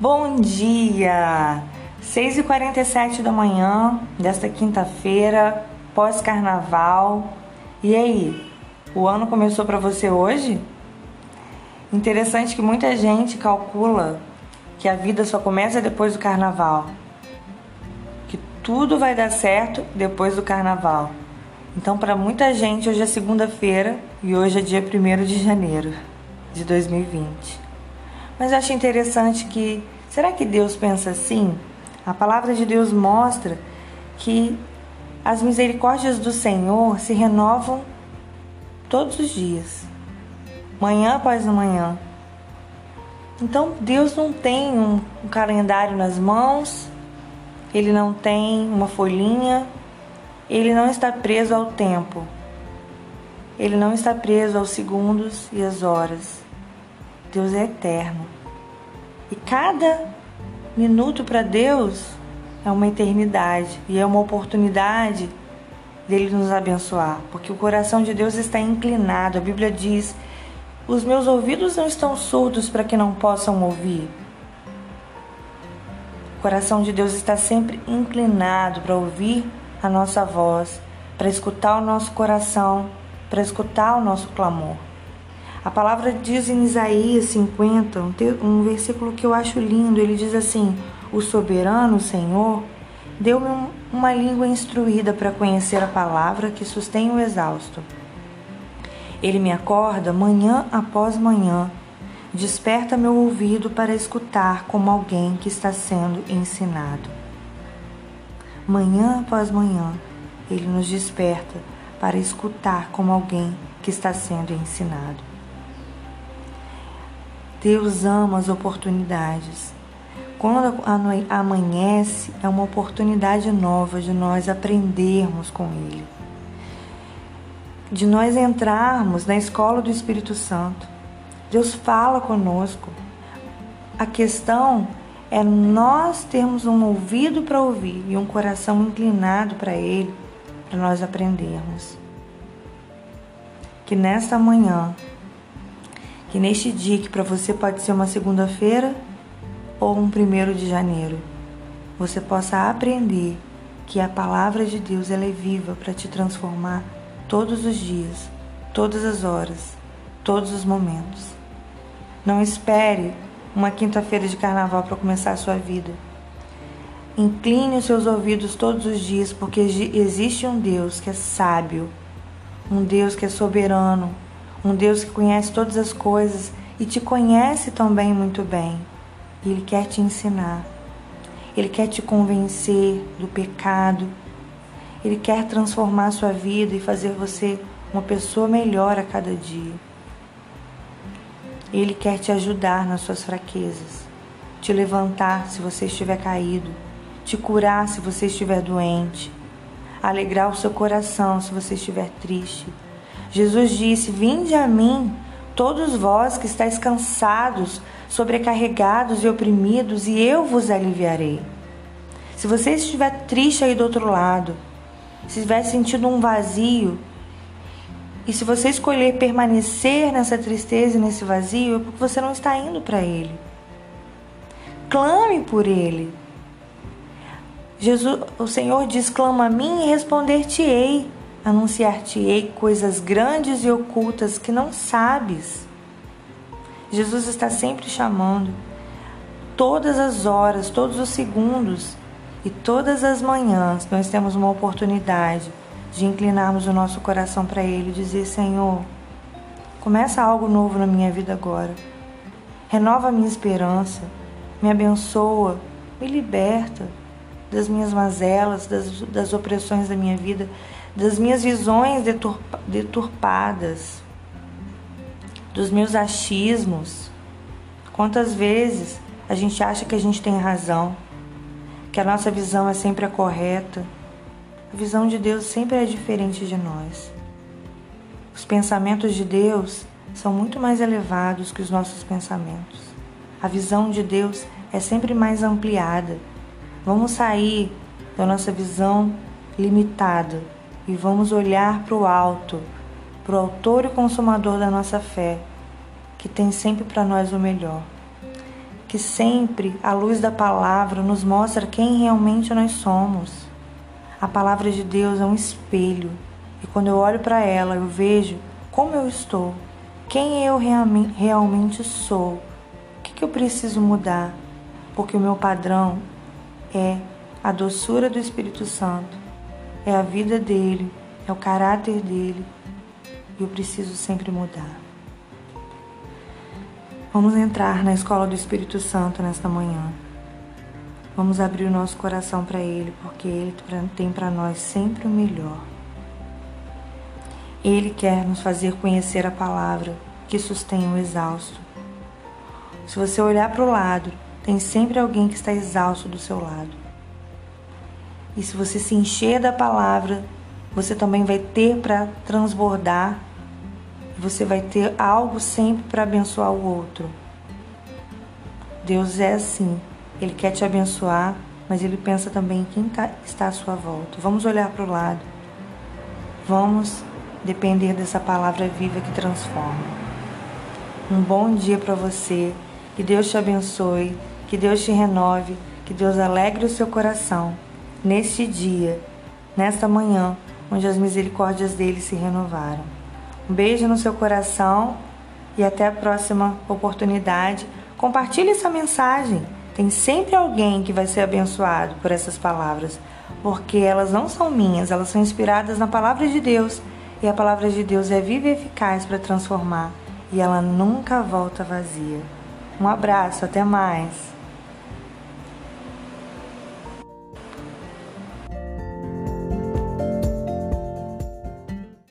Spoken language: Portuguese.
Bom dia! 6h47 da manhã desta quinta-feira, pós-carnaval. E aí, o ano começou para você hoje? Interessante que muita gente calcula que a vida só começa depois do carnaval. Que tudo vai dar certo depois do carnaval. Então, para muita gente, hoje é segunda-feira e hoje é dia 1 de janeiro de 2020. Mas acho interessante que, será que Deus pensa assim? A palavra de Deus mostra que as misericórdias do Senhor se renovam todos os dias, manhã após manhã. Então Deus não tem um calendário nas mãos, ele não tem uma folhinha, ele não está preso ao tempo, ele não está preso aos segundos e às horas. Deus é eterno. E cada minuto para Deus é uma eternidade e é uma oportunidade dele nos abençoar, porque o coração de Deus está inclinado. A Bíblia diz: "Os meus ouvidos não estão surdos para que não possam ouvir". O coração de Deus está sempre inclinado para ouvir a nossa voz, para escutar o nosso coração, para escutar o nosso clamor. A palavra diz em Isaías 50, um, versículo que eu acho lindo, ele diz assim: O soberano Senhor deu-me uma língua instruída para conhecer a palavra que sustém o exausto. Ele me acorda manhã após manhã, desperta meu ouvido para escutar como alguém que está sendo ensinado. Manhã após manhã, ele nos desperta para escutar como alguém que está sendo ensinado. Deus ama as oportunidades. Quando amanhece, é uma oportunidade nova de nós aprendermos com Ele, de nós entrarmos na escola do Espírito Santo. Deus fala conosco. A questão é nós termos um ouvido para ouvir e um coração inclinado para Ele, para nós aprendermos. Que nesta manhã que neste dia, que para você pode ser uma segunda-feira ou um primeiro de janeiro, você possa aprender que a palavra de Deus ela é viva para te transformar todos os dias, todas as horas, todos os momentos. Não espere uma quinta-feira de carnaval para começar a sua vida. Incline os seus ouvidos todos os dias, porque existe um Deus que é sábio, um Deus que é soberano, um Deus que conhece todas as coisas e te conhece também muito bem. Ele quer te ensinar, Ele quer te convencer do pecado, Ele quer transformar a sua vida e fazer você uma pessoa melhor a cada dia. Ele quer te ajudar nas suas fraquezas, te levantar se você estiver caído, te curar se você estiver doente, alegrar o seu coração se você estiver triste Jesus disse: Vinde a mim, todos vós que estáis cansados, sobrecarregados e oprimidos, e eu vos aliviarei. Se você estiver triste aí do outro lado, se estiver sentindo um vazio, e se você escolher permanecer nessa tristeza e nesse vazio, é porque você não está indo para Ele. Clame por Ele. Jesus, o Senhor diz: clama a mim e responder-te-ei anunciar-te-ei coisas grandes e ocultas que não sabes. Jesus está sempre chamando, todas as horas, todos os segundos e todas as manhãs nós temos uma oportunidade de inclinarmos o nosso coração para Ele e dizer: Senhor, começa algo novo na minha vida agora, renova a minha esperança, me abençoa, me liberta das minhas mazelas, das, das opressões da minha vida das minhas visões deturpadas, dos meus achismos. Quantas vezes a gente acha que a gente tem razão, que a nossa visão é sempre a correta. A visão de Deus sempre é diferente de nós. Os pensamentos de Deus são muito mais elevados que os nossos pensamentos. A visão de Deus é sempre mais ampliada. Vamos sair da nossa visão limitada e vamos olhar para o alto, para o autor e consumador da nossa fé, que tem sempre para nós o melhor. que sempre a luz da palavra nos mostra quem realmente nós somos. A palavra de Deus é um espelho e quando eu olho para ela, eu vejo como eu estou, quem eu realmente sou, o que, que eu preciso mudar, porque o meu padrão é a doçura do Espírito Santo, é a vida dele, é o caráter dele e eu preciso sempre mudar. Vamos entrar na escola do Espírito Santo nesta manhã. Vamos abrir o nosso coração para Ele, porque Ele tem para nós sempre o melhor. Ele quer nos fazer conhecer a palavra que sustém o exausto. Se você olhar para o lado, tem sempre alguém que está exausto do seu lado. E se você se encher da palavra, você também vai ter para transbordar você vai ter algo sempre para abençoar o outro. Deus é assim, Ele quer te abençoar, mas Ele pensa também em quem tá, está à sua volta. Vamos olhar para o lado, vamos depender dessa palavra viva que transforma. Um bom dia para você, que Deus te abençoe, que Deus te renove, que Deus alegre o seu coração neste dia, nesta manhã, onde as misericórdias dele se renovaram. Um beijo no seu coração e até a próxima oportunidade. Compartilhe essa mensagem. Tem sempre alguém que vai ser abençoado por essas palavras, porque elas não são minhas, elas são inspiradas na palavra de Deus. E a palavra de Deus é viva e eficaz para transformar, e ela nunca volta vazia. Um abraço, até mais.